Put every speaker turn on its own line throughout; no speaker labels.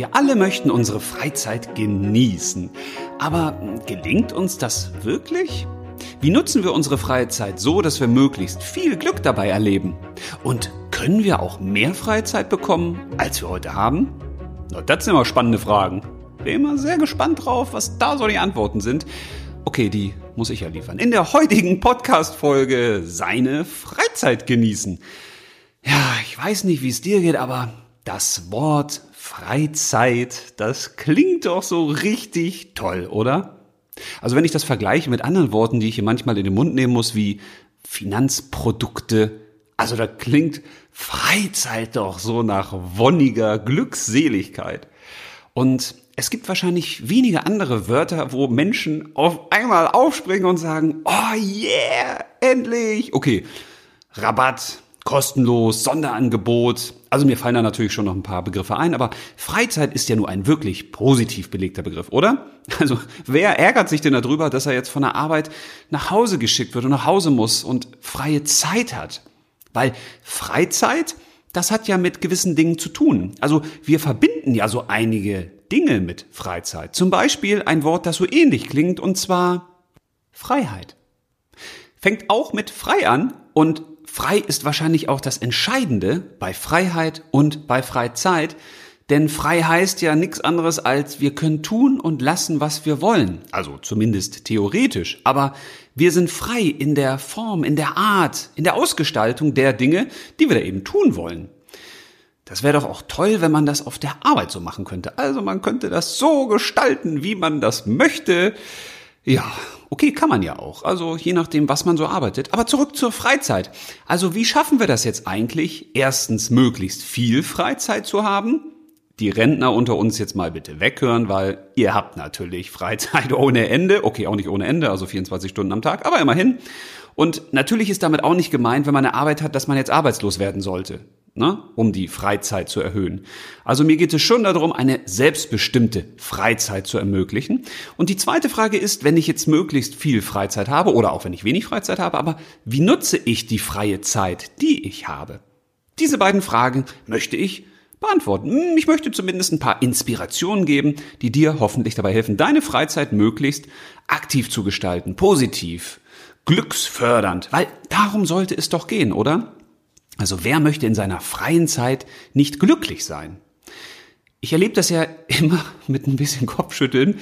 wir alle möchten unsere Freizeit genießen. Aber gelingt uns das wirklich? Wie nutzen wir unsere Freizeit so, dass wir möglichst viel Glück dabei erleben? Und können wir auch mehr Freizeit bekommen, als wir heute haben? Na, das sind immer spannende Fragen. Bin immer sehr gespannt drauf, was da so die Antworten sind. Okay, die muss ich ja liefern. In der heutigen Podcast-Folge seine Freizeit genießen. Ja, ich weiß nicht, wie es dir geht, aber das Wort Freizeit, das klingt doch so richtig toll, oder? Also wenn ich das vergleiche mit anderen Worten, die ich hier manchmal in den Mund nehmen muss, wie Finanzprodukte, also da klingt Freizeit doch so nach wonniger Glückseligkeit. Und es gibt wahrscheinlich wenige andere Wörter, wo Menschen auf einmal aufspringen und sagen, oh yeah, endlich. Okay, Rabatt, kostenlos, Sonderangebot. Also mir fallen da natürlich schon noch ein paar Begriffe ein, aber Freizeit ist ja nur ein wirklich positiv belegter Begriff, oder? Also wer ärgert sich denn darüber, dass er jetzt von der Arbeit nach Hause geschickt wird und nach Hause muss und freie Zeit hat? Weil Freizeit, das hat ja mit gewissen Dingen zu tun. Also wir verbinden ja so einige Dinge mit Freizeit. Zum Beispiel ein Wort, das so ähnlich klingt, und zwar Freiheit. Fängt auch mit frei an und frei ist wahrscheinlich auch das Entscheidende bei Freiheit und bei Freizeit, denn frei heißt ja nichts anderes als wir können tun und lassen, was wir wollen. Also zumindest theoretisch. Aber wir sind frei in der Form, in der Art, in der Ausgestaltung der Dinge, die wir da eben tun wollen. Das wäre doch auch toll, wenn man das auf der Arbeit so machen könnte. Also man könnte das so gestalten, wie man das möchte. Ja, okay, kann man ja auch. Also je nachdem, was man so arbeitet. Aber zurück zur Freizeit. Also wie schaffen wir das jetzt eigentlich? Erstens, möglichst viel Freizeit zu haben die Rentner unter uns jetzt mal bitte weghören, weil ihr habt natürlich Freizeit ohne Ende. Okay, auch nicht ohne Ende, also 24 Stunden am Tag, aber immerhin. Und natürlich ist damit auch nicht gemeint, wenn man eine Arbeit hat, dass man jetzt arbeitslos werden sollte, ne? um die Freizeit zu erhöhen. Also mir geht es schon darum, eine selbstbestimmte Freizeit zu ermöglichen. Und die zweite Frage ist, wenn ich jetzt möglichst viel Freizeit habe oder auch wenn ich wenig Freizeit habe, aber wie nutze ich die freie Zeit, die ich habe? Diese beiden Fragen möchte ich beantworten. Hm, ich möchte zumindest ein paar Inspirationen geben, die dir hoffentlich dabei helfen, deine Freizeit möglichst aktiv zu gestalten, positiv, glücksfördernd, weil darum sollte es doch gehen, oder? Also wer möchte in seiner freien Zeit nicht glücklich sein? Ich erlebe das ja immer mit ein bisschen Kopfschütteln,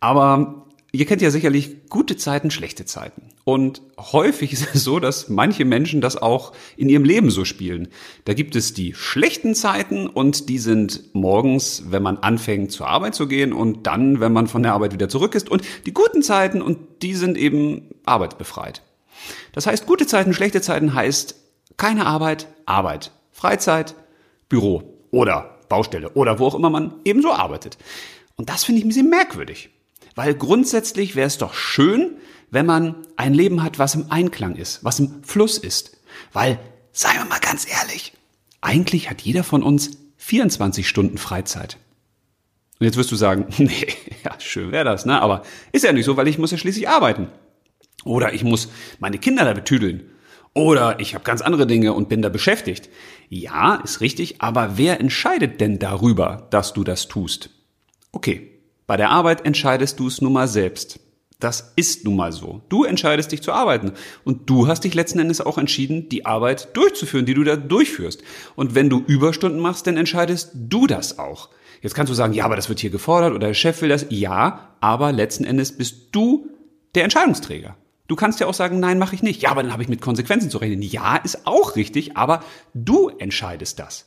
aber Ihr kennt ja sicherlich gute Zeiten, schlechte Zeiten. Und häufig ist es so, dass manche Menschen das auch in ihrem Leben so spielen. Da gibt es die schlechten Zeiten und die sind morgens, wenn man anfängt zur Arbeit zu gehen und dann, wenn man von der Arbeit wieder zurück ist. Und die guten Zeiten und die sind eben arbeitsbefreit. Das heißt, gute Zeiten, schlechte Zeiten heißt keine Arbeit, Arbeit. Freizeit, Büro oder Baustelle oder wo auch immer man ebenso arbeitet. Und das finde ich ein bisschen merkwürdig. Weil grundsätzlich wäre es doch schön, wenn man ein Leben hat, was im Einklang ist, was im Fluss ist. Weil, seien wir mal ganz ehrlich, eigentlich hat jeder von uns 24 Stunden Freizeit. Und jetzt wirst du sagen, nee, ja, schön wäre das, ne? Aber ist ja nicht so, weil ich muss ja schließlich arbeiten. Oder ich muss meine Kinder da betüdeln. Oder ich habe ganz andere Dinge und bin da beschäftigt. Ja, ist richtig, aber wer entscheidet denn darüber, dass du das tust? Okay, bei der Arbeit entscheidest du es nun mal selbst. Das ist nun mal so. Du entscheidest dich zu arbeiten. Und du hast dich letzten Endes auch entschieden, die Arbeit durchzuführen, die du da durchführst. Und wenn du Überstunden machst, dann entscheidest du das auch. Jetzt kannst du sagen, ja, aber das wird hier gefordert oder der Chef will das. Ja, aber letzten Endes bist du der Entscheidungsträger. Du kannst ja auch sagen, nein, mache ich nicht. Ja, aber dann habe ich mit Konsequenzen zu rechnen. Ja, ist auch richtig, aber du entscheidest das.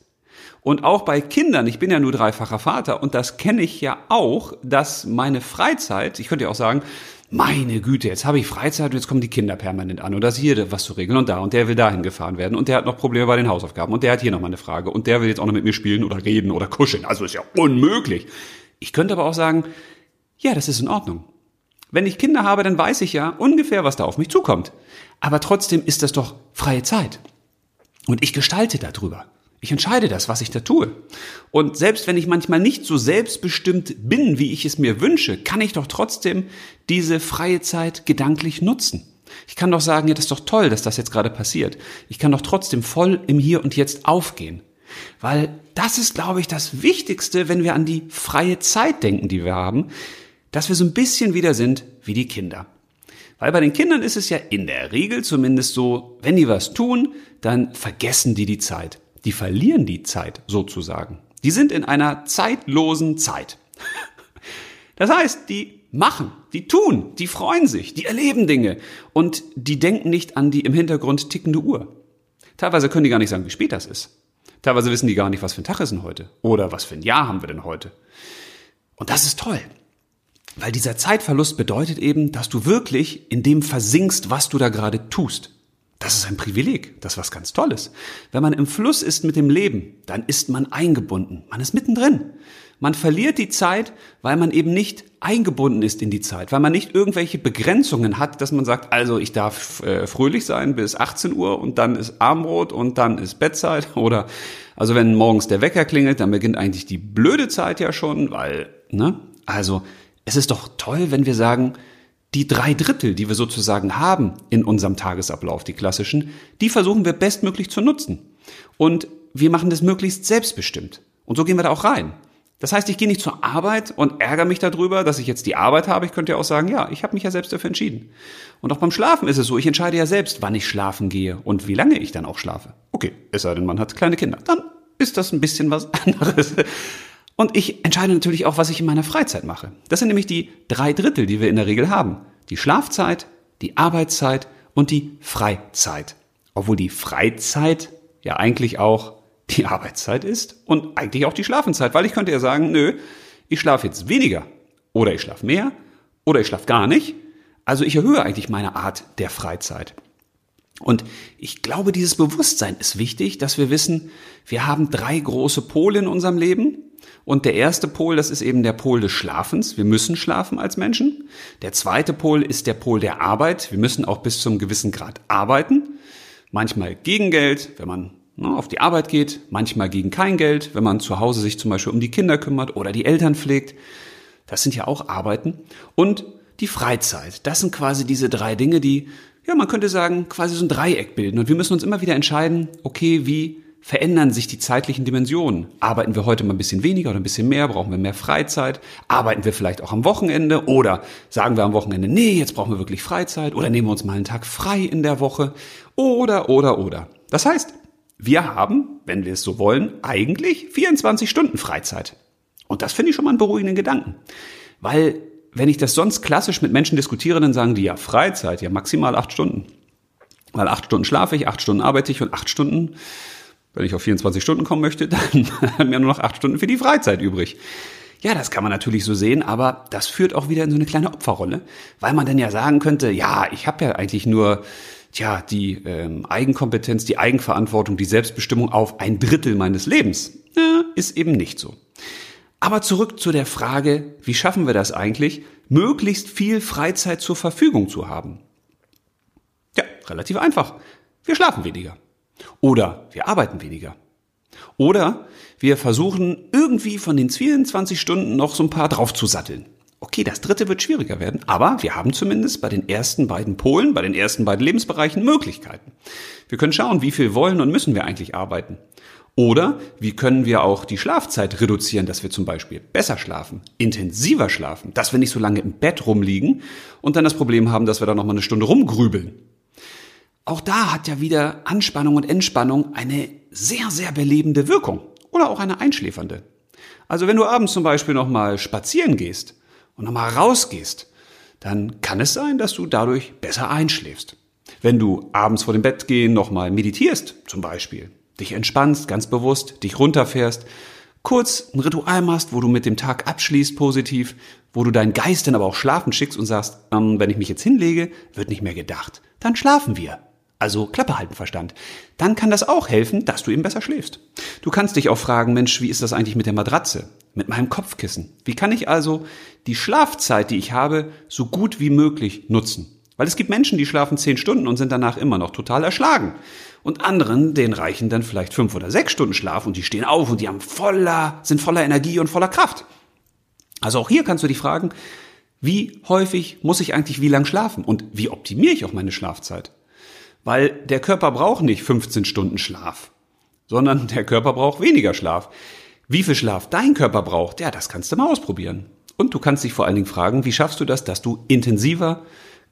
Und auch bei Kindern, ich bin ja nur dreifacher Vater und das kenne ich ja auch, dass meine Freizeit, ich könnte ja auch sagen, meine Güte, jetzt habe ich Freizeit und jetzt kommen die Kinder permanent an und das hier was zu regeln und da und der will dahin gefahren werden und der hat noch Probleme bei den Hausaufgaben und der hat hier noch mal eine Frage und der will jetzt auch noch mit mir spielen oder reden oder kuscheln. Also ist ja unmöglich. Ich könnte aber auch sagen, ja, das ist in Ordnung. Wenn ich Kinder habe, dann weiß ich ja ungefähr, was da auf mich zukommt. Aber trotzdem ist das doch freie Zeit. Und ich gestalte darüber. Ich entscheide das, was ich da tue. Und selbst wenn ich manchmal nicht so selbstbestimmt bin, wie ich es mir wünsche, kann ich doch trotzdem diese freie Zeit gedanklich nutzen. Ich kann doch sagen, ja, das ist doch toll, dass das jetzt gerade passiert. Ich kann doch trotzdem voll im Hier und Jetzt aufgehen. Weil das ist, glaube ich, das Wichtigste, wenn wir an die freie Zeit denken, die wir haben, dass wir so ein bisschen wieder sind wie die Kinder. Weil bei den Kindern ist es ja in der Regel zumindest so, wenn die was tun, dann vergessen die die Zeit. Die verlieren die Zeit sozusagen. Die sind in einer zeitlosen Zeit. Das heißt, die machen, die tun, die freuen sich, die erleben Dinge und die denken nicht an die im Hintergrund tickende Uhr. Teilweise können die gar nicht sagen, wie spät das ist. Teilweise wissen die gar nicht, was für ein Tag ist denn heute oder was für ein Jahr haben wir denn heute. Und das ist toll. Weil dieser Zeitverlust bedeutet eben, dass du wirklich in dem versinkst, was du da gerade tust. Das ist ein Privileg, das ist was ganz Tolles. Wenn man im Fluss ist mit dem Leben, dann ist man eingebunden, man ist mittendrin. Man verliert die Zeit, weil man eben nicht eingebunden ist in die Zeit, weil man nicht irgendwelche Begrenzungen hat, dass man sagt, also ich darf äh, fröhlich sein bis 18 Uhr und dann ist Abendbrot und dann ist Bettzeit oder also wenn morgens der Wecker klingelt, dann beginnt eigentlich die blöde Zeit ja schon, weil, ne? Also es ist doch toll, wenn wir sagen, die drei Drittel, die wir sozusagen haben in unserem Tagesablauf, die klassischen, die versuchen wir bestmöglich zu nutzen. Und wir machen das möglichst selbstbestimmt. Und so gehen wir da auch rein. Das heißt, ich gehe nicht zur Arbeit und ärgere mich darüber, dass ich jetzt die Arbeit habe. Ich könnte ja auch sagen, ja, ich habe mich ja selbst dafür entschieden. Und auch beim Schlafen ist es so, ich entscheide ja selbst, wann ich schlafen gehe und wie lange ich dann auch schlafe. Okay, es sei denn, man hat kleine Kinder. Dann ist das ein bisschen was anderes. Und ich entscheide natürlich auch, was ich in meiner Freizeit mache. Das sind nämlich die drei Drittel, die wir in der Regel haben. Die Schlafzeit, die Arbeitszeit und die Freizeit. Obwohl die Freizeit ja eigentlich auch die Arbeitszeit ist und eigentlich auch die Schlafenszeit, weil ich könnte ja sagen, nö, ich schlafe jetzt weniger oder ich schlafe mehr oder ich schlafe gar nicht. Also ich erhöhe eigentlich meine Art der Freizeit. Und ich glaube, dieses Bewusstsein ist wichtig, dass wir wissen, wir haben drei große Pole in unserem Leben. Und der erste Pol, das ist eben der Pol des Schlafens. Wir müssen schlafen als Menschen. Der zweite Pol ist der Pol der Arbeit. Wir müssen auch bis zum gewissen Grad arbeiten. Manchmal gegen Geld, wenn man ne, auf die Arbeit geht, manchmal gegen kein Geld, wenn man zu Hause sich zum Beispiel um die Kinder kümmert oder die Eltern pflegt. Das sind ja auch Arbeiten. Und die Freizeit. Das sind quasi diese drei Dinge, die, ja, man könnte sagen, quasi so ein Dreieck bilden. Und wir müssen uns immer wieder entscheiden, okay, wie verändern sich die zeitlichen Dimensionen. Arbeiten wir heute mal ein bisschen weniger oder ein bisschen mehr? Brauchen wir mehr Freizeit? Arbeiten wir vielleicht auch am Wochenende? Oder sagen wir am Wochenende, nee, jetzt brauchen wir wirklich Freizeit? Oder nehmen wir uns mal einen Tag frei in der Woche? Oder, oder, oder. Das heißt, wir haben, wenn wir es so wollen, eigentlich 24 Stunden Freizeit. Und das finde ich schon mal einen beruhigenden Gedanken. Weil, wenn ich das sonst klassisch mit Menschen diskutiere, dann sagen die ja Freizeit, ja maximal acht Stunden. Weil acht Stunden schlafe ich, acht Stunden arbeite ich und acht Stunden, wenn ich auf 24 Stunden kommen möchte, dann haben wir nur noch acht Stunden für die Freizeit übrig. Ja, das kann man natürlich so sehen, aber das führt auch wieder in so eine kleine Opferrolle, weil man dann ja sagen könnte, ja, ich habe ja eigentlich nur tja, die ähm, Eigenkompetenz, die Eigenverantwortung, die Selbstbestimmung auf ein Drittel meines Lebens. Ja, ist eben nicht so. Aber zurück zu der Frage, wie schaffen wir das eigentlich, möglichst viel Freizeit zur Verfügung zu haben? Ja, relativ einfach. Wir schlafen weniger. Oder wir arbeiten weniger. Oder wir versuchen irgendwie von den 24 Stunden noch so ein paar draufzusatteln. Okay, das dritte wird schwieriger werden, aber wir haben zumindest bei den ersten beiden Polen, bei den ersten beiden Lebensbereichen Möglichkeiten. Wir können schauen, wie viel wollen und müssen wir eigentlich arbeiten. Oder wie können wir auch die Schlafzeit reduzieren, dass wir zum Beispiel besser schlafen, intensiver schlafen, dass wir nicht so lange im Bett rumliegen und dann das Problem haben, dass wir da nochmal eine Stunde rumgrübeln. Auch da hat ja wieder Anspannung und Entspannung eine sehr, sehr belebende Wirkung oder auch eine einschläfernde. Also wenn du abends zum Beispiel nochmal spazieren gehst, und nochmal rausgehst, dann kann es sein, dass du dadurch besser einschläfst. Wenn du abends vor dem Bett gehen nochmal meditierst, zum Beispiel, dich entspannst, ganz bewusst, dich runterfährst, kurz ein Ritual machst, wo du mit dem Tag abschließt positiv, wo du deinen Geist dann aber auch schlafen schickst und sagst, ähm, wenn ich mich jetzt hinlege, wird nicht mehr gedacht. Dann schlafen wir also Klappe halten Verstand, dann kann das auch helfen, dass du eben besser schläfst. Du kannst dich auch fragen, Mensch, wie ist das eigentlich mit der Matratze, mit meinem Kopfkissen? Wie kann ich also die Schlafzeit, die ich habe, so gut wie möglich nutzen? Weil es gibt Menschen, die schlafen zehn Stunden und sind danach immer noch total erschlagen. Und anderen, denen reichen dann vielleicht fünf oder sechs Stunden Schlaf und die stehen auf und die haben voller, sind voller Energie und voller Kraft. Also auch hier kannst du dich fragen, wie häufig muss ich eigentlich wie lang schlafen und wie optimiere ich auch meine Schlafzeit? Weil der Körper braucht nicht 15 Stunden Schlaf, sondern der Körper braucht weniger Schlaf. Wie viel Schlaf dein Körper braucht, ja, das kannst du mal ausprobieren. Und du kannst dich vor allen Dingen fragen, wie schaffst du das, dass du intensiver,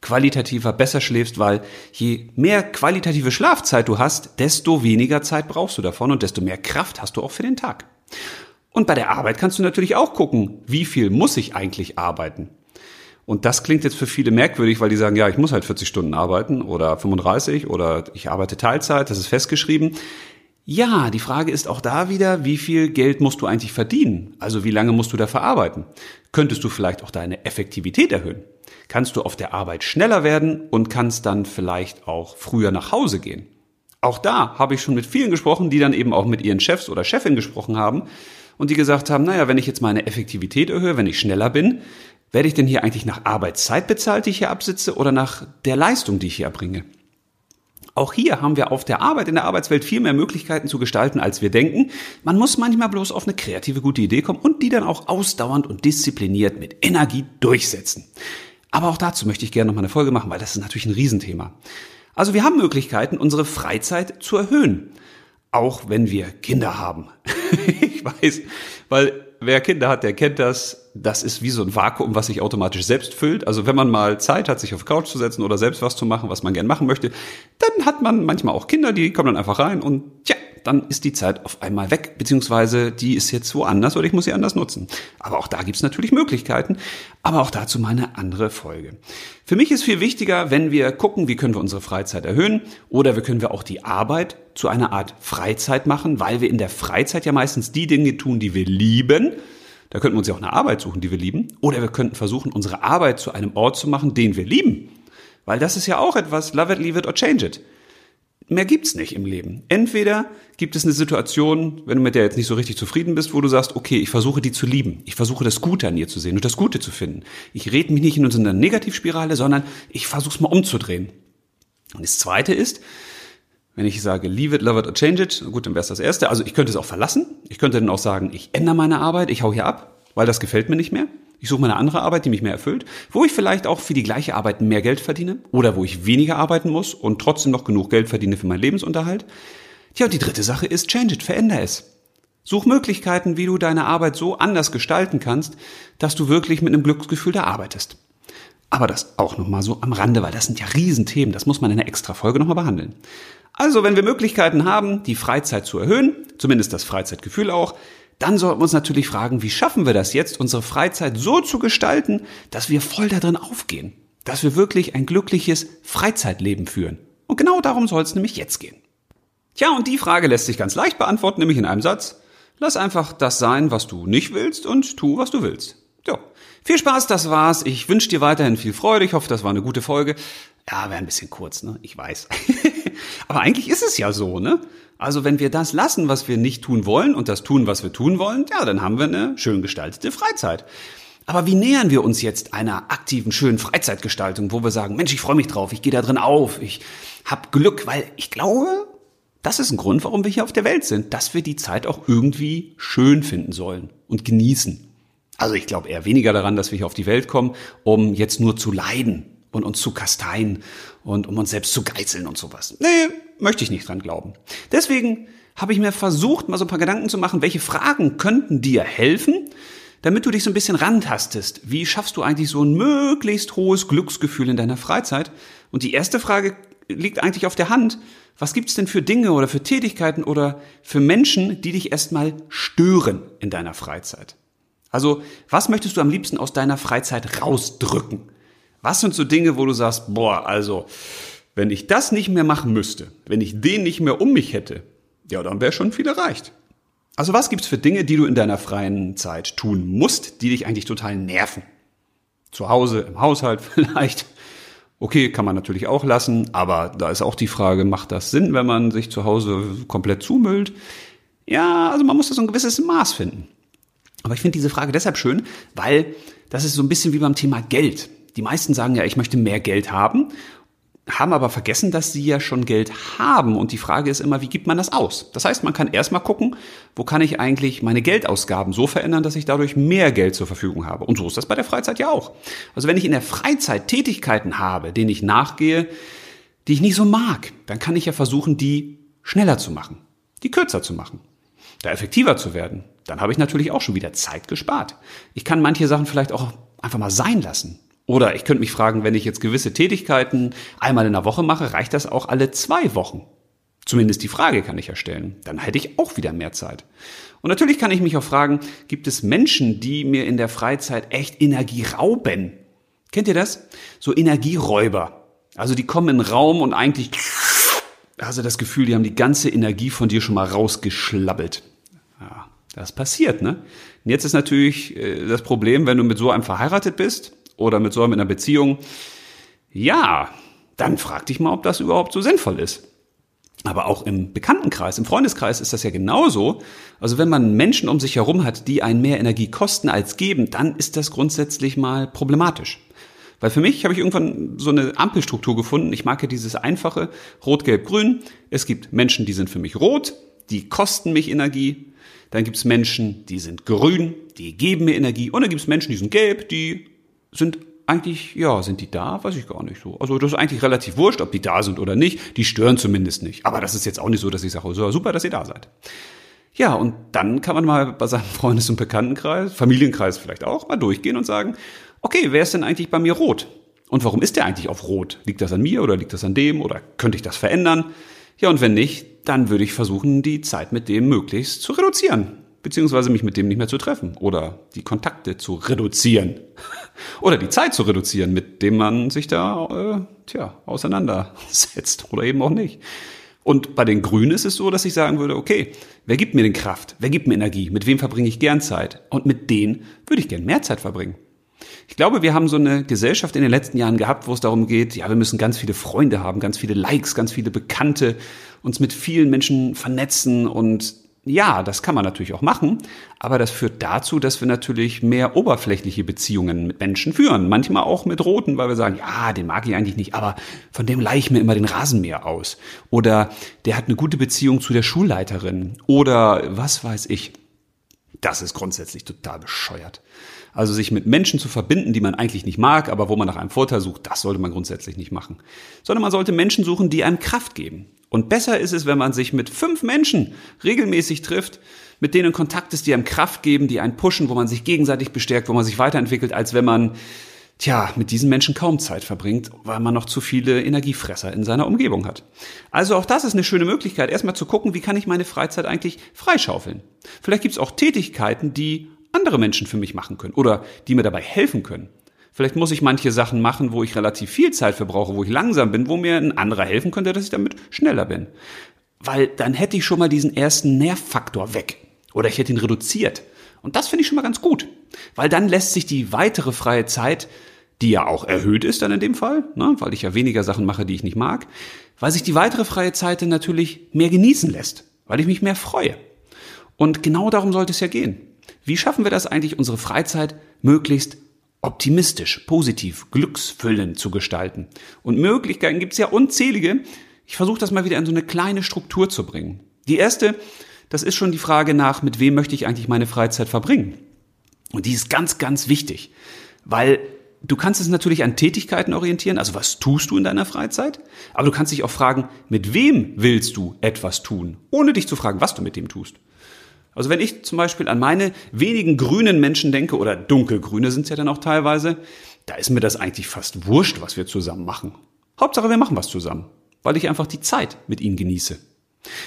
qualitativer, besser schläfst, weil je mehr qualitative Schlafzeit du hast, desto weniger Zeit brauchst du davon und desto mehr Kraft hast du auch für den Tag. Und bei der Arbeit kannst du natürlich auch gucken, wie viel muss ich eigentlich arbeiten? Und das klingt jetzt für viele merkwürdig, weil die sagen, ja, ich muss halt 40 Stunden arbeiten oder 35 oder ich arbeite Teilzeit, das ist festgeschrieben. Ja, die Frage ist auch da wieder, wie viel Geld musst du eigentlich verdienen? Also wie lange musst du da verarbeiten? Könntest du vielleicht auch deine Effektivität erhöhen? Kannst du auf der Arbeit schneller werden und kannst dann vielleicht auch früher nach Hause gehen? Auch da habe ich schon mit vielen gesprochen, die dann eben auch mit ihren Chefs oder Chefin gesprochen haben und die gesagt haben, naja, wenn ich jetzt meine Effektivität erhöhe, wenn ich schneller bin, werde ich denn hier eigentlich nach Arbeitszeit bezahlt, die ich hier absitze, oder nach der Leistung, die ich hier erbringe? Auch hier haben wir auf der Arbeit, in der Arbeitswelt viel mehr Möglichkeiten zu gestalten, als wir denken. Man muss manchmal bloß auf eine kreative, gute Idee kommen und die dann auch ausdauernd und diszipliniert mit Energie durchsetzen. Aber auch dazu möchte ich gerne noch mal eine Folge machen, weil das ist natürlich ein Riesenthema. Also wir haben Möglichkeiten, unsere Freizeit zu erhöhen. Auch wenn wir Kinder haben. ich weiß, weil wer Kinder hat, der kennt das. Das ist wie so ein Vakuum, was sich automatisch selbst füllt. Also wenn man mal Zeit hat, sich auf Couch zu setzen oder selbst was zu machen, was man gern machen möchte, dann hat man manchmal auch Kinder, die kommen dann einfach rein und tja, dann ist die Zeit auf einmal weg, beziehungsweise die ist jetzt woanders oder ich muss sie anders nutzen. Aber auch da gibt's natürlich Möglichkeiten, aber auch dazu mal eine andere Folge. Für mich ist viel wichtiger, wenn wir gucken, wie können wir unsere Freizeit erhöhen oder wie können wir auch die Arbeit zu einer Art Freizeit machen, weil wir in der Freizeit ja meistens die Dinge tun, die wir lieben. Da könnten wir uns ja auch eine Arbeit suchen, die wir lieben. Oder wir könnten versuchen, unsere Arbeit zu einem Ort zu machen, den wir lieben. Weil das ist ja auch etwas, love it, leave it or change it mehr gibt's nicht im Leben. Entweder gibt es eine Situation, wenn du mit der jetzt nicht so richtig zufrieden bist, wo du sagst, okay, ich versuche die zu lieben. Ich versuche das Gute an ihr zu sehen und das Gute zu finden. Ich rede mich nicht in unsere Negativspirale, sondern ich versuche es mal umzudrehen. Und das Zweite ist, wenn ich sage, leave it, love it or change it, gut, dann wäre es das Erste. Also ich könnte es auch verlassen. Ich könnte dann auch sagen, ich ändere meine Arbeit, ich hau hier ab, weil das gefällt mir nicht mehr. Ich suche mal eine andere Arbeit, die mich mehr erfüllt, wo ich vielleicht auch für die gleiche Arbeit mehr Geld verdiene oder wo ich weniger arbeiten muss und trotzdem noch genug Geld verdiene für meinen Lebensunterhalt. Tja, und die dritte Sache ist, change it, veränder es. Such Möglichkeiten, wie du deine Arbeit so anders gestalten kannst, dass du wirklich mit einem Glücksgefühl da arbeitest. Aber das auch nochmal so am Rande, weil das sind ja Riesenthemen, das muss man in einer extra Folge nochmal behandeln. Also, wenn wir Möglichkeiten haben, die Freizeit zu erhöhen, zumindest das Freizeitgefühl auch, dann sollten wir uns natürlich fragen, wie schaffen wir das jetzt, unsere Freizeit so zu gestalten, dass wir voll darin aufgehen, dass wir wirklich ein glückliches Freizeitleben führen. Und genau darum soll es nämlich jetzt gehen. Tja, und die Frage lässt sich ganz leicht beantworten, nämlich in einem Satz. Lass einfach das sein, was du nicht willst und tu, was du willst. So. Viel Spaß, das war's. Ich wünsche dir weiterhin viel Freude. Ich hoffe, das war eine gute Folge. Ja, wäre ein bisschen kurz, ne? Ich weiß. Aber eigentlich ist es ja so, ne? Also wenn wir das lassen, was wir nicht tun wollen und das tun, was wir tun wollen, ja, dann haben wir eine schön gestaltete Freizeit. Aber wie nähern wir uns jetzt einer aktiven, schönen Freizeitgestaltung, wo wir sagen, Mensch, ich freue mich drauf, ich gehe da drin auf, ich hab Glück, weil ich glaube, das ist ein Grund, warum wir hier auf der Welt sind, dass wir die Zeit auch irgendwie schön finden sollen und genießen. Also ich glaube eher weniger daran, dass wir hier auf die Welt kommen, um jetzt nur zu leiden und uns zu kasteien und um uns selbst zu geißeln und sowas. Nee, möchte ich nicht dran glauben. Deswegen habe ich mir versucht, mal so ein paar Gedanken zu machen, welche Fragen könnten dir helfen, damit du dich so ein bisschen rantastest. Wie schaffst du eigentlich so ein möglichst hohes Glücksgefühl in deiner Freizeit? Und die erste Frage liegt eigentlich auf der Hand. Was gibt's denn für Dinge oder für Tätigkeiten oder für Menschen, die dich erstmal stören in deiner Freizeit? Also, was möchtest du am liebsten aus deiner Freizeit rausdrücken? Was sind so Dinge, wo du sagst, boah, also, wenn ich das nicht mehr machen müsste, wenn ich den nicht mehr um mich hätte, ja, dann wäre schon viel erreicht. Also was gibt's für Dinge, die du in deiner freien Zeit tun musst, die dich eigentlich total nerven? Zu Hause, im Haushalt vielleicht. Okay, kann man natürlich auch lassen, aber da ist auch die Frage, macht das Sinn, wenn man sich zu Hause komplett zumüllt? Ja, also man muss da so ein gewisses Maß finden. Aber ich finde diese Frage deshalb schön, weil das ist so ein bisschen wie beim Thema Geld. Die meisten sagen ja, ich möchte mehr Geld haben haben aber vergessen, dass sie ja schon Geld haben. Und die Frage ist immer, wie gibt man das aus? Das heißt, man kann erstmal gucken, wo kann ich eigentlich meine Geldausgaben so verändern, dass ich dadurch mehr Geld zur Verfügung habe. Und so ist das bei der Freizeit ja auch. Also wenn ich in der Freizeit Tätigkeiten habe, denen ich nachgehe, die ich nicht so mag, dann kann ich ja versuchen, die schneller zu machen. die kürzer zu machen, da effektiver zu werden. Dann habe ich natürlich auch schon wieder Zeit gespart. Ich kann manche Sachen vielleicht auch einfach mal sein lassen. Oder ich könnte mich fragen, wenn ich jetzt gewisse Tätigkeiten einmal in der Woche mache, reicht das auch alle zwei Wochen? Zumindest die Frage kann ich ja stellen. Dann hätte ich auch wieder mehr Zeit. Und natürlich kann ich mich auch fragen, gibt es Menschen, die mir in der Freizeit echt Energie rauben? Kennt ihr das? So Energieräuber. Also die kommen in den Raum und eigentlich du das Gefühl, die haben die ganze Energie von dir schon mal rausgeschlabbelt. Ja, das passiert, ne? Und jetzt ist natürlich äh, das Problem, wenn du mit so einem verheiratet bist oder mit so einem in einer Beziehung, ja, dann frag dich mal, ob das überhaupt so sinnvoll ist. Aber auch im Bekanntenkreis, im Freundeskreis ist das ja genauso. Also wenn man Menschen um sich herum hat, die einen mehr Energie kosten als geben, dann ist das grundsätzlich mal problematisch. Weil für mich habe ich irgendwann so eine Ampelstruktur gefunden. Ich mag ja dieses einfache Rot, Gelb, Grün. Es gibt Menschen, die sind für mich rot, die kosten mich Energie. Dann gibt es Menschen, die sind grün, die geben mir Energie. Und dann gibt es Menschen, die sind gelb, die sind eigentlich, ja, sind die da? Weiß ich gar nicht so. Also das ist eigentlich relativ wurscht, ob die da sind oder nicht. Die stören zumindest nicht. Aber das ist jetzt auch nicht so, dass ich sage, super, dass ihr da seid. Ja, und dann kann man mal bei seinem Freundes- und Bekanntenkreis, Familienkreis vielleicht auch, mal durchgehen und sagen, okay, wer ist denn eigentlich bei mir rot? Und warum ist der eigentlich auf rot? Liegt das an mir oder liegt das an dem oder könnte ich das verändern? Ja, und wenn nicht, dann würde ich versuchen, die Zeit mit dem möglichst zu reduzieren, beziehungsweise mich mit dem nicht mehr zu treffen oder die Kontakte zu reduzieren oder die Zeit zu reduzieren, mit dem man sich da äh, tja, auseinandersetzt oder eben auch nicht. Und bei den Grünen ist es so, dass ich sagen würde, okay, wer gibt mir denn Kraft? Wer gibt mir Energie? Mit wem verbringe ich gern Zeit? Und mit denen würde ich gern mehr Zeit verbringen. Ich glaube, wir haben so eine Gesellschaft in den letzten Jahren gehabt, wo es darum geht, ja, wir müssen ganz viele Freunde haben, ganz viele Likes, ganz viele Bekannte, uns mit vielen Menschen vernetzen und ja, das kann man natürlich auch machen, aber das führt dazu, dass wir natürlich mehr oberflächliche Beziehungen mit Menschen führen. Manchmal auch mit Roten, weil wir sagen, ja, den mag ich eigentlich nicht, aber von dem leih ich mir immer den Rasenmäher aus. Oder der hat eine gute Beziehung zu der Schulleiterin. Oder was weiß ich. Das ist grundsätzlich total bescheuert. Also sich mit Menschen zu verbinden, die man eigentlich nicht mag, aber wo man nach einem Vorteil sucht, das sollte man grundsätzlich nicht machen. Sondern man sollte Menschen suchen, die einem Kraft geben. Und besser ist es, wenn man sich mit fünf Menschen regelmäßig trifft, mit denen Kontakt ist, die einem Kraft geben, die einen pushen, wo man sich gegenseitig bestärkt, wo man sich weiterentwickelt, als wenn man, tja, mit diesen Menschen kaum Zeit verbringt, weil man noch zu viele Energiefresser in seiner Umgebung hat. Also auch das ist eine schöne Möglichkeit, erstmal zu gucken, wie kann ich meine Freizeit eigentlich freischaufeln. Vielleicht gibt es auch Tätigkeiten, die andere Menschen für mich machen können oder die mir dabei helfen können. Vielleicht muss ich manche Sachen machen, wo ich relativ viel Zeit verbrauche, wo ich langsam bin, wo mir ein anderer helfen könnte, dass ich damit schneller bin. Weil dann hätte ich schon mal diesen ersten Nervfaktor weg. Oder ich hätte ihn reduziert. Und das finde ich schon mal ganz gut. Weil dann lässt sich die weitere freie Zeit, die ja auch erhöht ist dann in dem Fall, ne, weil ich ja weniger Sachen mache, die ich nicht mag, weil sich die weitere freie Zeit dann natürlich mehr genießen lässt. Weil ich mich mehr freue. Und genau darum sollte es ja gehen. Wie schaffen wir das eigentlich, unsere Freizeit möglichst optimistisch, positiv, glücksfüllend zu gestalten? Und Möglichkeiten gibt es ja unzählige. Ich versuche das mal wieder in so eine kleine Struktur zu bringen. Die erste, das ist schon die Frage nach, mit wem möchte ich eigentlich meine Freizeit verbringen? Und die ist ganz, ganz wichtig, weil du kannst es natürlich an Tätigkeiten orientieren, also was tust du in deiner Freizeit, aber du kannst dich auch fragen, mit wem willst du etwas tun, ohne dich zu fragen, was du mit dem tust. Also wenn ich zum Beispiel an meine wenigen grünen Menschen denke, oder dunkelgrüne sind es ja dann auch teilweise, da ist mir das eigentlich fast wurscht, was wir zusammen machen. Hauptsache, wir machen was zusammen, weil ich einfach die Zeit mit ihnen genieße.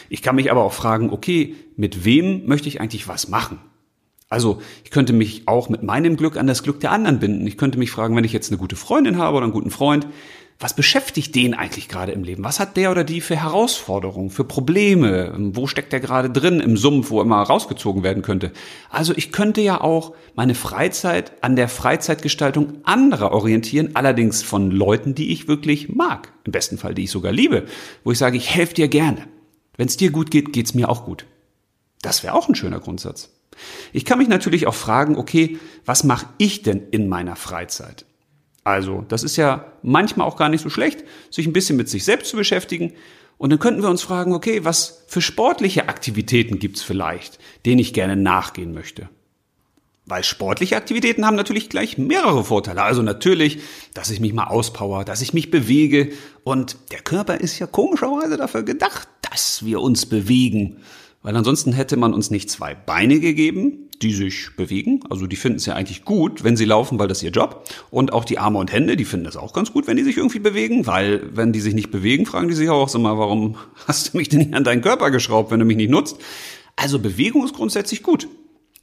Ich kann mich aber auch fragen, okay, mit wem möchte ich eigentlich was machen? Also ich könnte mich auch mit meinem Glück an das Glück der anderen binden. Ich könnte mich fragen, wenn ich jetzt eine gute Freundin habe oder einen guten Freund, was beschäftigt den eigentlich gerade im Leben? Was hat der oder die für Herausforderungen, für Probleme? Wo steckt der gerade drin im Sumpf, wo er mal rausgezogen werden könnte? Also ich könnte ja auch meine Freizeit an der Freizeitgestaltung anderer orientieren, allerdings von Leuten, die ich wirklich mag. Im besten Fall, die ich sogar liebe. Wo ich sage, ich helfe dir gerne. Wenn es dir gut geht, geht's mir auch gut. Das wäre auch ein schöner Grundsatz. Ich kann mich natürlich auch fragen, okay, was mache ich denn in meiner Freizeit? Also, das ist ja manchmal auch gar nicht so schlecht, sich ein bisschen mit sich selbst zu beschäftigen. Und dann könnten wir uns fragen, okay, was für sportliche Aktivitäten gibt's vielleicht, denen ich gerne nachgehen möchte? Weil sportliche Aktivitäten haben natürlich gleich mehrere Vorteile. Also natürlich, dass ich mich mal auspower, dass ich mich bewege. Und der Körper ist ja komischerweise dafür gedacht, dass wir uns bewegen. Weil ansonsten hätte man uns nicht zwei Beine gegeben, die sich bewegen. Also die finden es ja eigentlich gut, wenn sie laufen, weil das ist ihr Job. Und auch die Arme und Hände, die finden es auch ganz gut, wenn die sich irgendwie bewegen. Weil wenn die sich nicht bewegen, fragen die sich auch mal, warum hast du mich denn nicht an deinen Körper geschraubt, wenn du mich nicht nutzt? Also Bewegung ist grundsätzlich gut.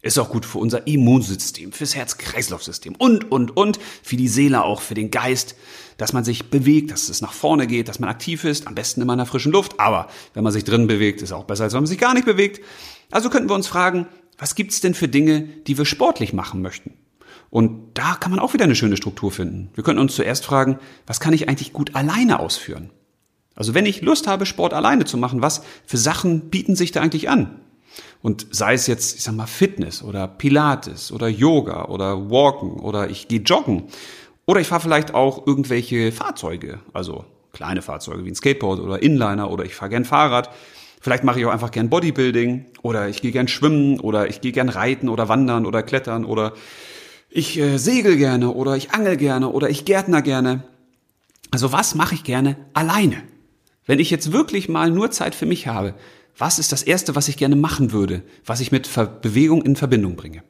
Ist auch gut für unser Immunsystem, fürs Herz-Kreislauf-System und, und, und, für die Seele auch, für den Geist, dass man sich bewegt, dass es nach vorne geht, dass man aktiv ist, am besten immer in der frischen Luft. Aber wenn man sich drin bewegt, ist auch besser, als wenn man sich gar nicht bewegt. Also könnten wir uns fragen, was gibt's denn für Dinge, die wir sportlich machen möchten? Und da kann man auch wieder eine schöne Struktur finden. Wir könnten uns zuerst fragen, was kann ich eigentlich gut alleine ausführen? Also wenn ich Lust habe, Sport alleine zu machen, was für Sachen bieten sich da eigentlich an? Und sei es jetzt, ich sag mal, Fitness oder Pilates oder Yoga oder Walken oder ich gehe joggen oder ich fahre vielleicht auch irgendwelche Fahrzeuge, also kleine Fahrzeuge wie ein Skateboard oder Inliner oder ich fahre gern Fahrrad. Vielleicht mache ich auch einfach gern Bodybuilding oder ich gehe gern schwimmen oder ich gehe gern reiten oder wandern oder klettern oder ich äh, segel gerne oder ich angel gerne oder ich gärtner gerne. Also was mache ich gerne alleine? Wenn ich jetzt wirklich mal nur Zeit für mich habe, was ist das Erste, was ich gerne machen würde, was ich mit Ver Bewegung in Verbindung bringe?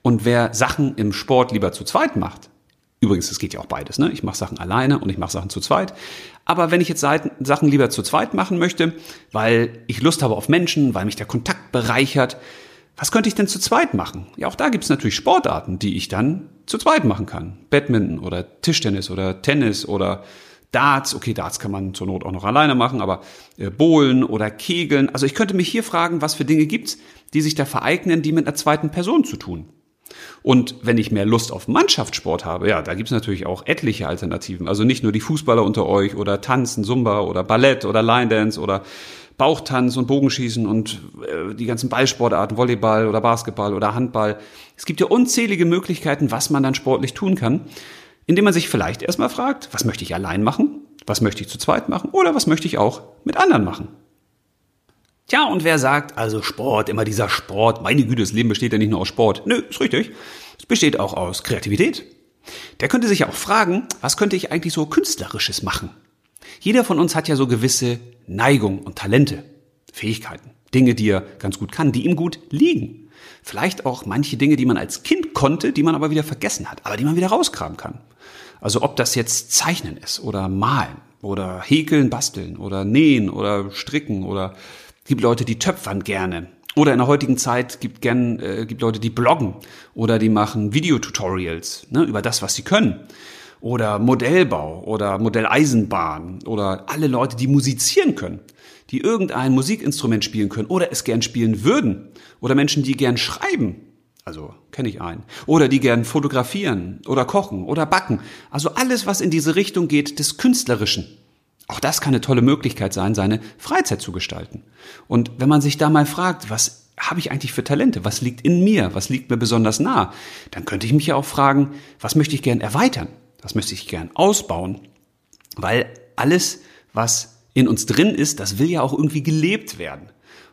Und wer Sachen im Sport lieber zu zweit macht, übrigens, es geht ja auch beides, ne? ich mache Sachen alleine und ich mache Sachen zu zweit, aber wenn ich jetzt Sachen lieber zu zweit machen möchte, weil ich Lust habe auf Menschen, weil mich der Kontakt bereichert, was könnte ich denn zu zweit machen? Ja, auch da gibt es natürlich Sportarten, die ich dann zu zweit machen kann. Badminton oder Tischtennis oder Tennis oder Darts, okay, Darts kann man zur Not auch noch alleine machen, aber äh, Bowlen oder Kegeln. Also ich könnte mich hier fragen, was für Dinge gibt's, die sich da vereignen, die mit einer zweiten Person zu tun. Und wenn ich mehr Lust auf Mannschaftssport habe, ja, da gibt's natürlich auch etliche Alternativen. Also nicht nur die Fußballer unter euch oder Tanzen, Zumba oder Ballett oder Line Dance oder Bauchtanz und Bogenschießen und äh, die ganzen Ballsportarten, Volleyball oder Basketball oder Handball. Es gibt ja unzählige Möglichkeiten, was man dann sportlich tun kann indem man sich vielleicht erstmal fragt, was möchte ich allein machen, was möchte ich zu zweit machen oder was möchte ich auch mit anderen machen. Tja, und wer sagt, also Sport, immer dieser Sport, meine Güte, das Leben besteht ja nicht nur aus Sport. Nö, ist richtig. Es besteht auch aus Kreativität. Der könnte sich ja auch fragen, was könnte ich eigentlich so künstlerisches machen? Jeder von uns hat ja so gewisse Neigung und Talente, Fähigkeiten, Dinge, die er ganz gut kann, die ihm gut liegen. Vielleicht auch manche Dinge, die man als Kind konnte, die man aber wieder vergessen hat, aber die man wieder rauskramen kann. Also ob das jetzt Zeichnen ist oder Malen oder Häkeln, Basteln oder Nähen oder Stricken oder gibt Leute, die töpfern gerne. Oder in der heutigen Zeit gibt gern äh, gibt Leute, die bloggen oder die machen Videotutorials ne, über das, was sie können. Oder Modellbau oder Modelleisenbahn oder alle Leute, die musizieren können die irgendein Musikinstrument spielen können oder es gern spielen würden. Oder Menschen, die gern schreiben. Also kenne ich einen. Oder die gern fotografieren oder kochen oder backen. Also alles, was in diese Richtung geht des Künstlerischen. Auch das kann eine tolle Möglichkeit sein, seine Freizeit zu gestalten. Und wenn man sich da mal fragt, was habe ich eigentlich für Talente? Was liegt in mir? Was liegt mir besonders nah? Dann könnte ich mich ja auch fragen, was möchte ich gern erweitern? Was möchte ich gern ausbauen? Weil alles, was in uns drin ist, das will ja auch irgendwie gelebt werden.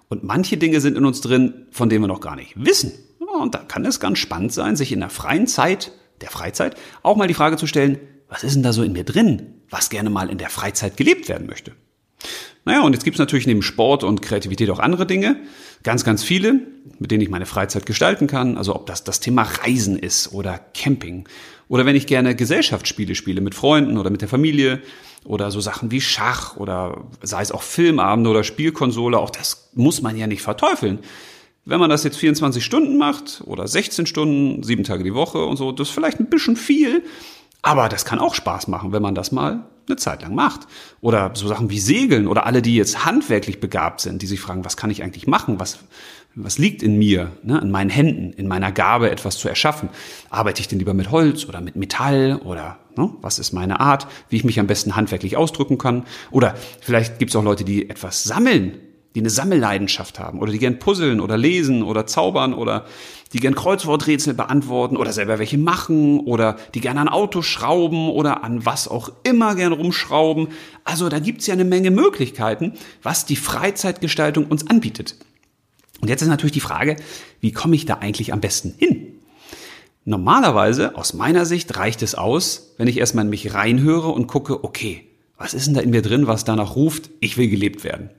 Und manche Dinge sind in uns drin, von denen wir noch gar nicht wissen. Und da kann es ganz spannend sein, sich in der freien Zeit, der Freizeit, auch mal die Frage zu stellen, was ist denn da so in mir drin, was gerne mal in der Freizeit gelebt werden möchte? Naja, und jetzt gibt es natürlich neben Sport und Kreativität auch andere Dinge, ganz, ganz viele, mit denen ich meine Freizeit gestalten kann. Also ob das das Thema Reisen ist oder Camping oder wenn ich gerne Gesellschaftsspiele spiele mit Freunden oder mit der Familie oder so Sachen wie Schach oder sei es auch Filmabende oder Spielkonsole, auch das muss man ja nicht verteufeln. Wenn man das jetzt 24 Stunden macht oder 16 Stunden, sieben Tage die Woche und so, das ist vielleicht ein bisschen viel, aber das kann auch Spaß machen, wenn man das mal eine Zeit lang macht. Oder so Sachen wie Segeln oder alle, die jetzt handwerklich begabt sind, die sich fragen, was kann ich eigentlich machen? Was, was liegt in mir, ne, in meinen Händen, in meiner Gabe, etwas zu erschaffen? Arbeite ich denn lieber mit Holz oder mit Metall oder ne, was ist meine Art, wie ich mich am besten handwerklich ausdrücken kann? Oder vielleicht gibt es auch Leute, die etwas sammeln, die eine Sammelleidenschaft haben oder die gern puzzeln oder lesen oder zaubern oder die gern Kreuzworträtsel beantworten oder selber welche machen oder die gern an Autos schrauben oder an was auch immer gern rumschrauben. Also da gibt's ja eine Menge Möglichkeiten, was die Freizeitgestaltung uns anbietet. Und jetzt ist natürlich die Frage, wie komme ich da eigentlich am besten hin? Normalerweise, aus meiner Sicht, reicht es aus, wenn ich erstmal in mich reinhöre und gucke, okay, was ist denn da in mir drin, was danach ruft, ich will gelebt werden?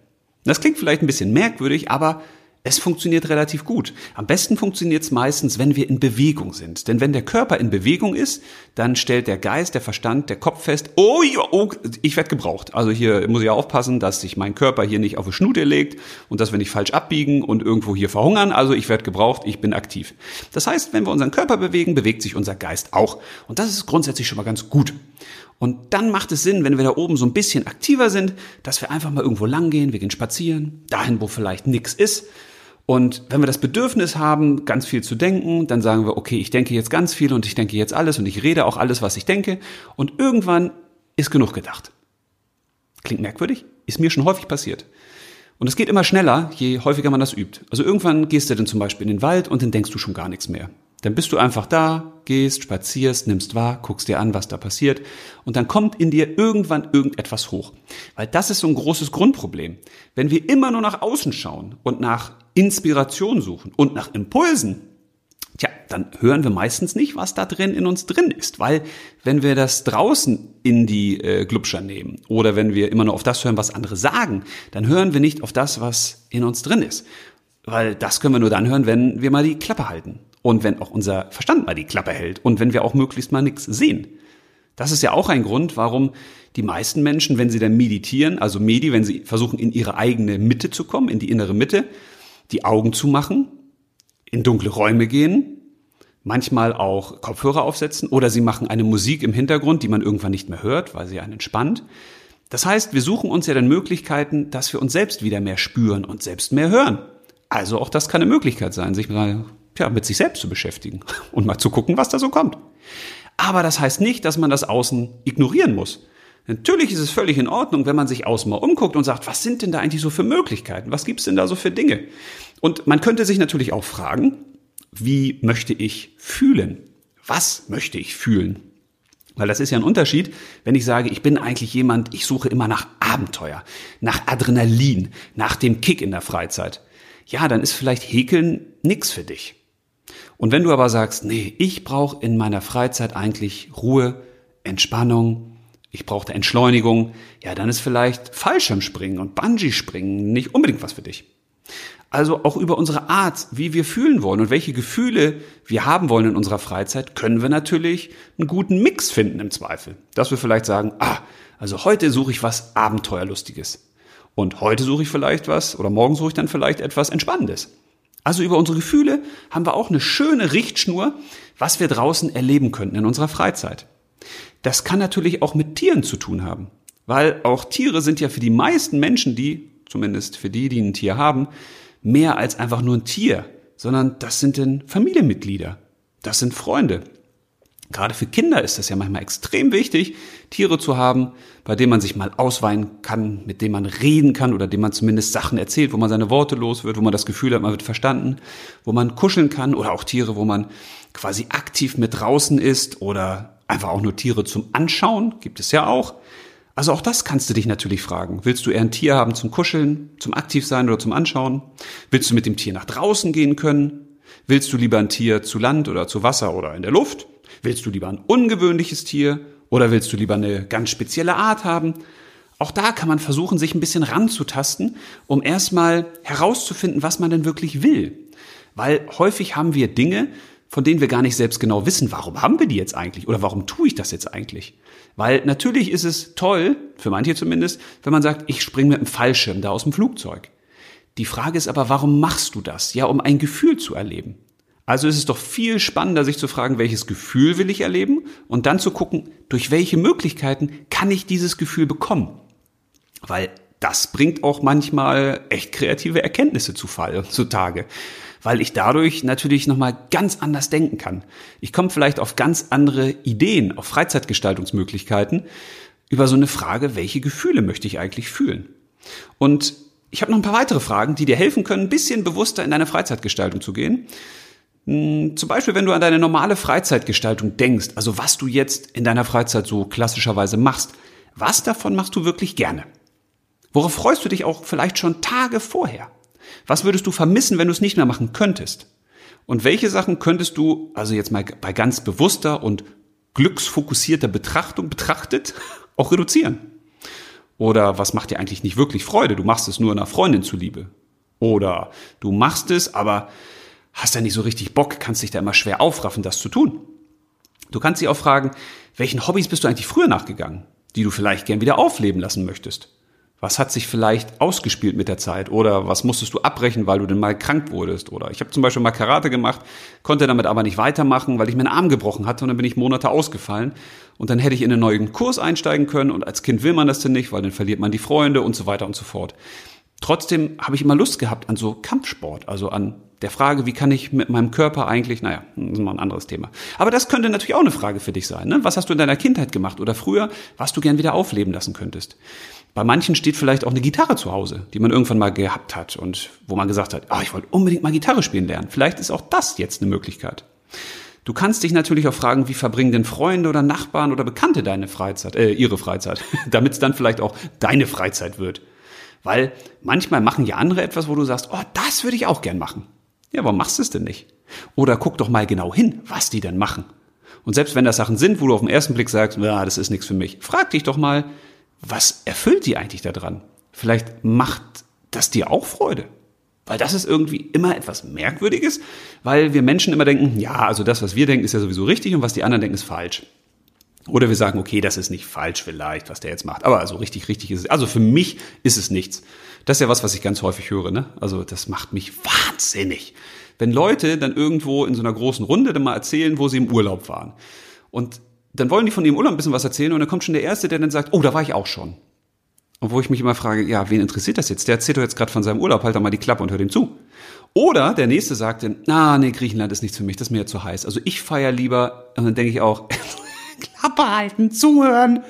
Das klingt vielleicht ein bisschen merkwürdig, aber es funktioniert relativ gut. Am besten funktioniert es meistens, wenn wir in Bewegung sind. Denn wenn der Körper in Bewegung ist, dann stellt der Geist, der Verstand, der Kopf fest, oh, oh ich werde gebraucht. Also hier muss ich ja aufpassen, dass sich mein Körper hier nicht auf die Schnute legt und dass wir nicht falsch abbiegen und irgendwo hier verhungern. Also ich werde gebraucht, ich bin aktiv. Das heißt, wenn wir unseren Körper bewegen, bewegt sich unser Geist auch. Und das ist grundsätzlich schon mal ganz gut. Und dann macht es Sinn, wenn wir da oben so ein bisschen aktiver sind, dass wir einfach mal irgendwo lang gehen, wir gehen spazieren, dahin, wo vielleicht nichts ist und wenn wir das Bedürfnis haben, ganz viel zu denken, dann sagen wir, okay, ich denke jetzt ganz viel und ich denke jetzt alles und ich rede auch alles, was ich denke. Und irgendwann ist genug gedacht. Klingt merkwürdig? Ist mir schon häufig passiert. Und es geht immer schneller, je häufiger man das übt. Also irgendwann gehst du dann zum Beispiel in den Wald und dann denkst du schon gar nichts mehr. Dann bist du einfach da, gehst, spazierst, nimmst wahr, guckst dir an, was da passiert und dann kommt in dir irgendwann irgendetwas hoch. Weil das ist so ein großes Grundproblem. Wenn wir immer nur nach außen schauen und nach Inspiration suchen und nach Impulsen, tja, dann hören wir meistens nicht, was da drin in uns drin ist. Weil wenn wir das draußen in die äh, Glubscher nehmen oder wenn wir immer nur auf das hören, was andere sagen, dann hören wir nicht auf das, was in uns drin ist. Weil das können wir nur dann hören, wenn wir mal die Klappe halten und wenn auch unser Verstand mal die Klappe hält und wenn wir auch möglichst mal nichts sehen. Das ist ja auch ein Grund, warum die meisten Menschen, wenn sie dann meditieren, also Medi, wenn sie versuchen, in ihre eigene Mitte zu kommen, in die innere Mitte, die Augen zu machen, in dunkle Räume gehen, manchmal auch Kopfhörer aufsetzen oder sie machen eine Musik im Hintergrund, die man irgendwann nicht mehr hört, weil sie einen entspannt. Das heißt, wir suchen uns ja dann Möglichkeiten, dass wir uns selbst wieder mehr spüren und selbst mehr hören. Also auch das kann eine Möglichkeit sein, sich mal ja, mit sich selbst zu beschäftigen und mal zu gucken, was da so kommt. Aber das heißt nicht, dass man das Außen ignorieren muss. Natürlich ist es völlig in Ordnung, wenn man sich außen mal umguckt und sagt, was sind denn da eigentlich so für Möglichkeiten? Was gibt's denn da so für Dinge? Und man könnte sich natürlich auch fragen, wie möchte ich fühlen? Was möchte ich fühlen? Weil das ist ja ein Unterschied, wenn ich sage, ich bin eigentlich jemand, ich suche immer nach Abenteuer, nach Adrenalin, nach dem Kick in der Freizeit. Ja, dann ist vielleicht Häkeln nix für dich. Und wenn du aber sagst, nee, ich brauche in meiner Freizeit eigentlich Ruhe, Entspannung, ich brauche Entschleunigung, ja, dann ist vielleicht Fallschirmspringen und Bungee-Springen nicht unbedingt was für dich. Also auch über unsere Art, wie wir fühlen wollen und welche Gefühle wir haben wollen in unserer Freizeit, können wir natürlich einen guten Mix finden im Zweifel. Dass wir vielleicht sagen, ah, also heute suche ich was Abenteuerlustiges. Und heute suche ich vielleicht was, oder morgen suche ich dann vielleicht etwas Entspannendes. Also über unsere Gefühle haben wir auch eine schöne Richtschnur, was wir draußen erleben könnten in unserer Freizeit. Das kann natürlich auch mit Tieren zu tun haben, weil auch Tiere sind ja für die meisten Menschen, die, zumindest für die, die ein Tier haben, mehr als einfach nur ein Tier, sondern das sind denn Familienmitglieder, das sind Freunde. Gerade für Kinder ist das ja manchmal extrem wichtig, Tiere zu haben, bei denen man sich mal ausweinen kann, mit denen man reden kann oder denen man zumindest Sachen erzählt, wo man seine Worte los wird, wo man das Gefühl hat, man wird verstanden, wo man kuscheln kann oder auch Tiere, wo man quasi aktiv mit draußen ist oder einfach auch nur Tiere zum Anschauen, gibt es ja auch. Also auch das kannst du dich natürlich fragen. Willst du eher ein Tier haben zum Kuscheln, zum Aktivsein oder zum Anschauen? Willst du mit dem Tier nach draußen gehen können? Willst du lieber ein Tier zu Land oder zu Wasser oder in der Luft? Willst du lieber ein ungewöhnliches Tier oder willst du lieber eine ganz spezielle Art haben? Auch da kann man versuchen, sich ein bisschen ranzutasten, um erstmal herauszufinden, was man denn wirklich will. Weil häufig haben wir Dinge, von denen wir gar nicht selbst genau wissen, warum haben wir die jetzt eigentlich oder warum tue ich das jetzt eigentlich? Weil natürlich ist es toll, für manche zumindest, wenn man sagt, ich springe mit dem Fallschirm da aus dem Flugzeug. Die Frage ist aber, warum machst du das? Ja, um ein Gefühl zu erleben. Also ist es doch viel spannender, sich zu fragen, welches Gefühl will ich erleben und dann zu gucken, durch welche Möglichkeiten kann ich dieses Gefühl bekommen. Weil das bringt auch manchmal echt kreative Erkenntnisse zu Fall, zutage. Weil ich dadurch natürlich nochmal ganz anders denken kann. Ich komme vielleicht auf ganz andere Ideen, auf Freizeitgestaltungsmöglichkeiten über so eine Frage, welche Gefühle möchte ich eigentlich fühlen? Und ich habe noch ein paar weitere Fragen, die dir helfen können, ein bisschen bewusster in deine Freizeitgestaltung zu gehen. Hm, zum Beispiel, wenn du an deine normale Freizeitgestaltung denkst, also was du jetzt in deiner Freizeit so klassischerweise machst, was davon machst du wirklich gerne? Worauf freust du dich auch vielleicht schon Tage vorher? Was würdest du vermissen, wenn du es nicht mehr machen könntest? Und welche Sachen könntest du, also jetzt mal bei ganz bewusster und glücksfokussierter Betrachtung betrachtet, auch reduzieren? Oder was macht dir eigentlich nicht wirklich Freude? Du machst es nur einer Freundin zuliebe. Oder du machst es, aber hast ja nicht so richtig Bock, kannst dich da immer schwer aufraffen, das zu tun. Du kannst dich auch fragen, welchen Hobbys bist du eigentlich früher nachgegangen, die du vielleicht gern wieder aufleben lassen möchtest? Was hat sich vielleicht ausgespielt mit der Zeit? Oder was musstest du abbrechen, weil du denn mal krank wurdest? Oder ich habe zum Beispiel mal Karate gemacht, konnte damit aber nicht weitermachen, weil ich meinen Arm gebrochen hatte und dann bin ich Monate ausgefallen. Und dann hätte ich in einen neuen Kurs einsteigen können und als Kind will man das denn nicht, weil dann verliert man die Freunde und so weiter und so fort. Trotzdem habe ich immer Lust gehabt an so Kampfsport, also an der Frage, wie kann ich mit meinem Körper eigentlich, naja, das ist mal ein anderes Thema. Aber das könnte natürlich auch eine Frage für dich sein. Ne? Was hast du in deiner Kindheit gemacht oder früher, was du gern wieder aufleben lassen könntest? Bei manchen steht vielleicht auch eine Gitarre zu Hause, die man irgendwann mal gehabt hat und wo man gesagt hat, oh, ich wollte unbedingt mal Gitarre spielen lernen. Vielleicht ist auch das jetzt eine Möglichkeit. Du kannst dich natürlich auch fragen, wie verbringen denn Freunde oder Nachbarn oder Bekannte deine Freizeit, äh, ihre Freizeit, damit es dann vielleicht auch deine Freizeit wird. Weil manchmal machen ja andere etwas, wo du sagst, oh, das würde ich auch gern machen. Ja, warum machst du es denn nicht? Oder guck doch mal genau hin, was die denn machen. Und selbst wenn das Sachen sind, wo du auf den ersten Blick sagst, ja, das ist nichts für mich, frag dich doch mal, was erfüllt die eigentlich daran? Vielleicht macht das dir auch Freude. Weil das ist irgendwie immer etwas Merkwürdiges, weil wir Menschen immer denken, ja, also das, was wir denken, ist ja sowieso richtig und was die anderen denken, ist falsch. Oder wir sagen, okay, das ist nicht falsch vielleicht, was der jetzt macht, aber also richtig, richtig ist es. Also für mich ist es nichts. Das ist ja was, was ich ganz häufig höre, ne? Also das macht mich wahnsinnig. Wenn Leute dann irgendwo in so einer großen Runde dann mal erzählen, wo sie im Urlaub waren. Und dann wollen die von ihrem Urlaub ein bisschen was erzählen und dann kommt schon der Erste, der dann sagt, oh, da war ich auch schon. Und wo ich mich immer frage, ja, wen interessiert das jetzt? Der erzählt doch jetzt gerade von seinem Urlaub, halt doch mal die Klappe und hört ihm zu. Oder der Nächste sagt dann, ah, nee, Griechenland ist nichts für mich, das ist mir ja zu heiß. Also ich feiere lieber, und dann denke ich auch, Klappe halten, zuhören.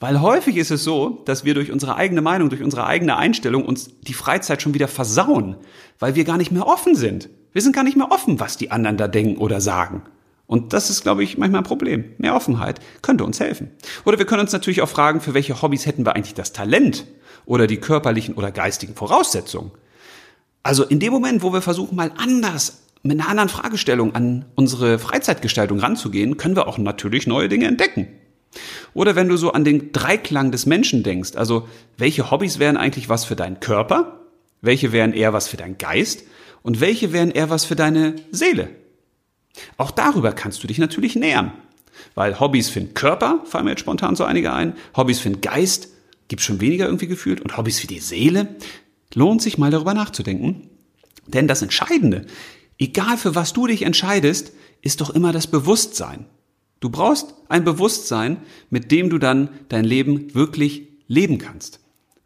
Weil häufig ist es so, dass wir durch unsere eigene Meinung, durch unsere eigene Einstellung uns die Freizeit schon wieder versauen, weil wir gar nicht mehr offen sind. Wir sind gar nicht mehr offen, was die anderen da denken oder sagen. Und das ist, glaube ich, manchmal ein Problem. Mehr Offenheit könnte uns helfen. Oder wir können uns natürlich auch fragen, für welche Hobbys hätten wir eigentlich das Talent oder die körperlichen oder geistigen Voraussetzungen. Also in dem Moment, wo wir versuchen, mal anders mit einer anderen Fragestellung an unsere Freizeitgestaltung ranzugehen, können wir auch natürlich neue Dinge entdecken. Oder wenn du so an den Dreiklang des Menschen denkst, also welche Hobbys wären eigentlich was für deinen Körper, welche wären eher was für deinen Geist und welche wären eher was für deine Seele. Auch darüber kannst du dich natürlich nähern. Weil Hobbys für den Körper, fallen mir jetzt spontan so einige ein, Hobbys für den Geist, gibt schon weniger irgendwie gefühlt, und Hobbys für die Seele, lohnt sich mal darüber nachzudenken. Denn das Entscheidende, egal für was du dich entscheidest, ist doch immer das Bewusstsein. Du brauchst ein Bewusstsein, mit dem du dann dein Leben wirklich leben kannst.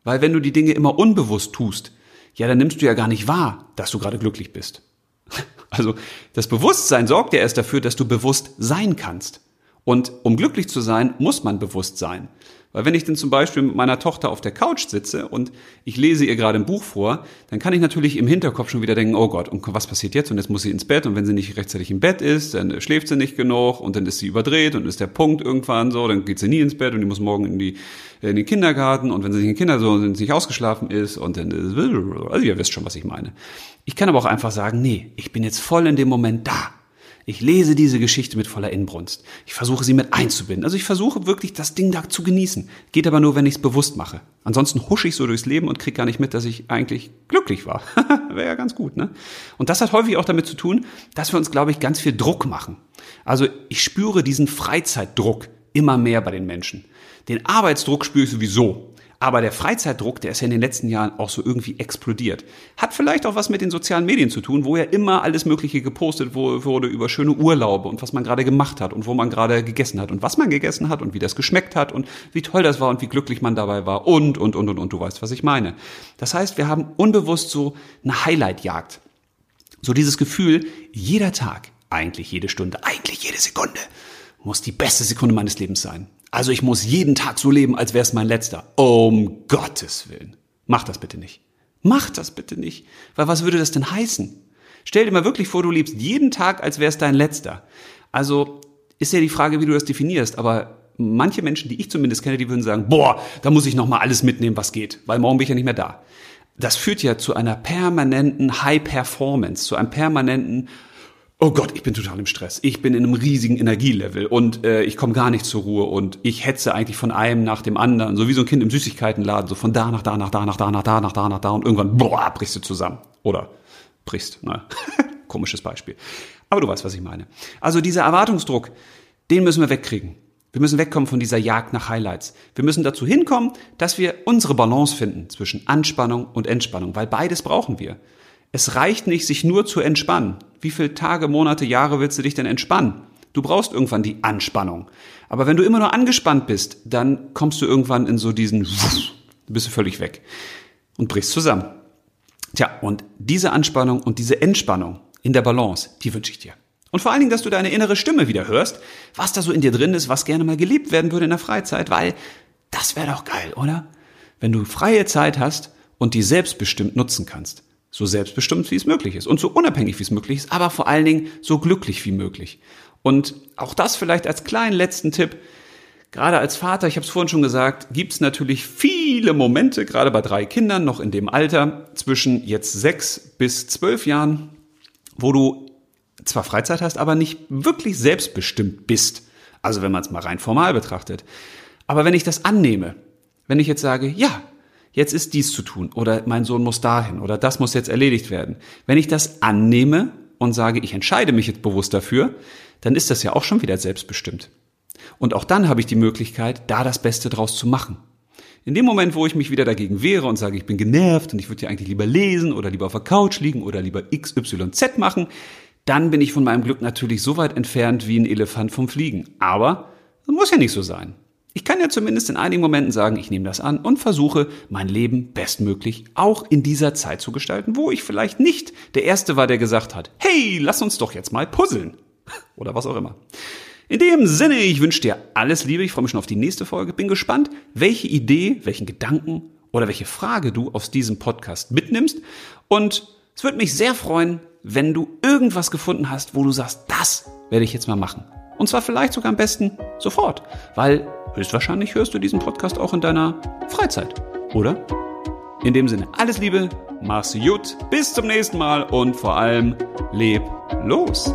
Weil wenn du die Dinge immer unbewusst tust, ja, dann nimmst du ja gar nicht wahr, dass du gerade glücklich bist. Also das Bewusstsein sorgt ja erst dafür, dass du bewusst sein kannst. Und um glücklich zu sein, muss man bewusst sein. Weil wenn ich denn zum Beispiel mit meiner Tochter auf der Couch sitze und ich lese ihr gerade ein Buch vor, dann kann ich natürlich im Hinterkopf schon wieder denken, oh Gott, und was passiert jetzt? Und jetzt muss sie ins Bett und wenn sie nicht rechtzeitig im Bett ist, dann schläft sie nicht genug und dann ist sie überdreht und ist der Punkt irgendwann so, dann geht sie nie ins Bett und die muss morgen in die in den Kindergarten und wenn sie nicht in den Kinder so nicht ausgeschlafen ist und dann also ihr wisst schon, was ich meine. Ich kann aber auch einfach sagen, nee, ich bin jetzt voll in dem Moment da. Ich lese diese Geschichte mit voller Inbrunst. Ich versuche sie mit einzubinden. Also ich versuche wirklich das Ding da zu genießen. Geht aber nur, wenn ich es bewusst mache. Ansonsten husche ich so durchs Leben und kriege gar nicht mit, dass ich eigentlich glücklich war. Wäre ja ganz gut, ne? Und das hat häufig auch damit zu tun, dass wir uns, glaube ich, ganz viel Druck machen. Also ich spüre diesen Freizeitdruck immer mehr bei den Menschen. Den Arbeitsdruck spüre ich sowieso. Aber der Freizeitdruck, der ist ja in den letzten Jahren auch so irgendwie explodiert. Hat vielleicht auch was mit den sozialen Medien zu tun, wo ja immer alles Mögliche gepostet wurde über schöne Urlaube und was man gerade gemacht hat und wo man gerade gegessen hat und was man gegessen hat und wie das geschmeckt hat und wie toll das war und wie glücklich man dabei war und, und, und, und, und. Du weißt, was ich meine. Das heißt, wir haben unbewusst so eine Highlight-Jagd. So dieses Gefühl, jeder Tag, eigentlich jede Stunde, eigentlich jede Sekunde muss die beste Sekunde meines Lebens sein. Also ich muss jeden Tag so leben, als wäre es mein letzter. Um Gottes Willen. Mach das bitte nicht. Mach das bitte nicht. Weil was würde das denn heißen? Stell dir mal wirklich vor, du lebst jeden Tag, als wäre es dein letzter. Also ist ja die Frage, wie du das definierst, aber manche Menschen, die ich zumindest kenne, die würden sagen, boah, da muss ich noch mal alles mitnehmen, was geht, weil morgen bin ich ja nicht mehr da. Das führt ja zu einer permanenten High Performance, zu einem permanenten oh Gott, ich bin total im Stress. Ich bin in einem riesigen Energielevel und äh, ich komme gar nicht zur Ruhe und ich hetze eigentlich von einem nach dem anderen, so wie so ein Kind im Süßigkeitenladen, so von da nach da nach da nach da nach da nach da nach da und irgendwann boah, brichst du zusammen. Oder brichst, ne? Komisches Beispiel. Aber du weißt, was ich meine. Also dieser Erwartungsdruck, den müssen wir wegkriegen. Wir müssen wegkommen von dieser Jagd nach Highlights. Wir müssen dazu hinkommen, dass wir unsere Balance finden zwischen Anspannung und Entspannung, weil beides brauchen wir. Es reicht nicht, sich nur zu entspannen. Wie viele Tage, Monate, Jahre willst du dich denn entspannen? Du brauchst irgendwann die Anspannung. Aber wenn du immer nur angespannt bist, dann kommst du irgendwann in so diesen, bist du völlig weg und brichst zusammen. Tja, und diese Anspannung und diese Entspannung in der Balance, die wünsche ich dir. Und vor allen Dingen, dass du deine innere Stimme wieder hörst, was da so in dir drin ist, was gerne mal gelebt werden würde in der Freizeit, weil das wäre doch geil, oder? Wenn du freie Zeit hast und die selbstbestimmt nutzen kannst. So selbstbestimmt, wie es möglich ist und so unabhängig, wie es möglich ist, aber vor allen Dingen so glücklich wie möglich. Und auch das vielleicht als kleinen letzten Tipp. Gerade als Vater, ich habe es vorhin schon gesagt, gibt es natürlich viele Momente, gerade bei drei Kindern noch in dem Alter zwischen jetzt sechs bis zwölf Jahren, wo du zwar Freizeit hast, aber nicht wirklich selbstbestimmt bist. Also wenn man es mal rein formal betrachtet. Aber wenn ich das annehme, wenn ich jetzt sage, ja, jetzt ist dies zu tun oder mein Sohn muss dahin oder das muss jetzt erledigt werden. Wenn ich das annehme und sage, ich entscheide mich jetzt bewusst dafür, dann ist das ja auch schon wieder selbstbestimmt. Und auch dann habe ich die Möglichkeit, da das Beste draus zu machen. In dem Moment, wo ich mich wieder dagegen wehre und sage, ich bin genervt und ich würde ja eigentlich lieber lesen oder lieber auf der Couch liegen oder lieber XYZ machen, dann bin ich von meinem Glück natürlich so weit entfernt wie ein Elefant vom Fliegen. Aber das muss ja nicht so sein. Ich kann ja zumindest in einigen Momenten sagen, ich nehme das an und versuche, mein Leben bestmöglich auch in dieser Zeit zu gestalten, wo ich vielleicht nicht der Erste war, der gesagt hat, hey, lass uns doch jetzt mal puzzeln. Oder was auch immer. In dem Sinne, ich wünsche dir alles Liebe, ich freue mich schon auf die nächste Folge, bin gespannt, welche Idee, welchen Gedanken oder welche Frage du aus diesem Podcast mitnimmst und es würde mich sehr freuen, wenn du irgendwas gefunden hast, wo du sagst, das werde ich jetzt mal machen. Und zwar vielleicht sogar am besten sofort, weil Höchstwahrscheinlich hörst du diesen Podcast auch in deiner Freizeit, oder? In dem Sinne, alles Liebe, mach's gut, bis zum nächsten Mal und vor allem leb los.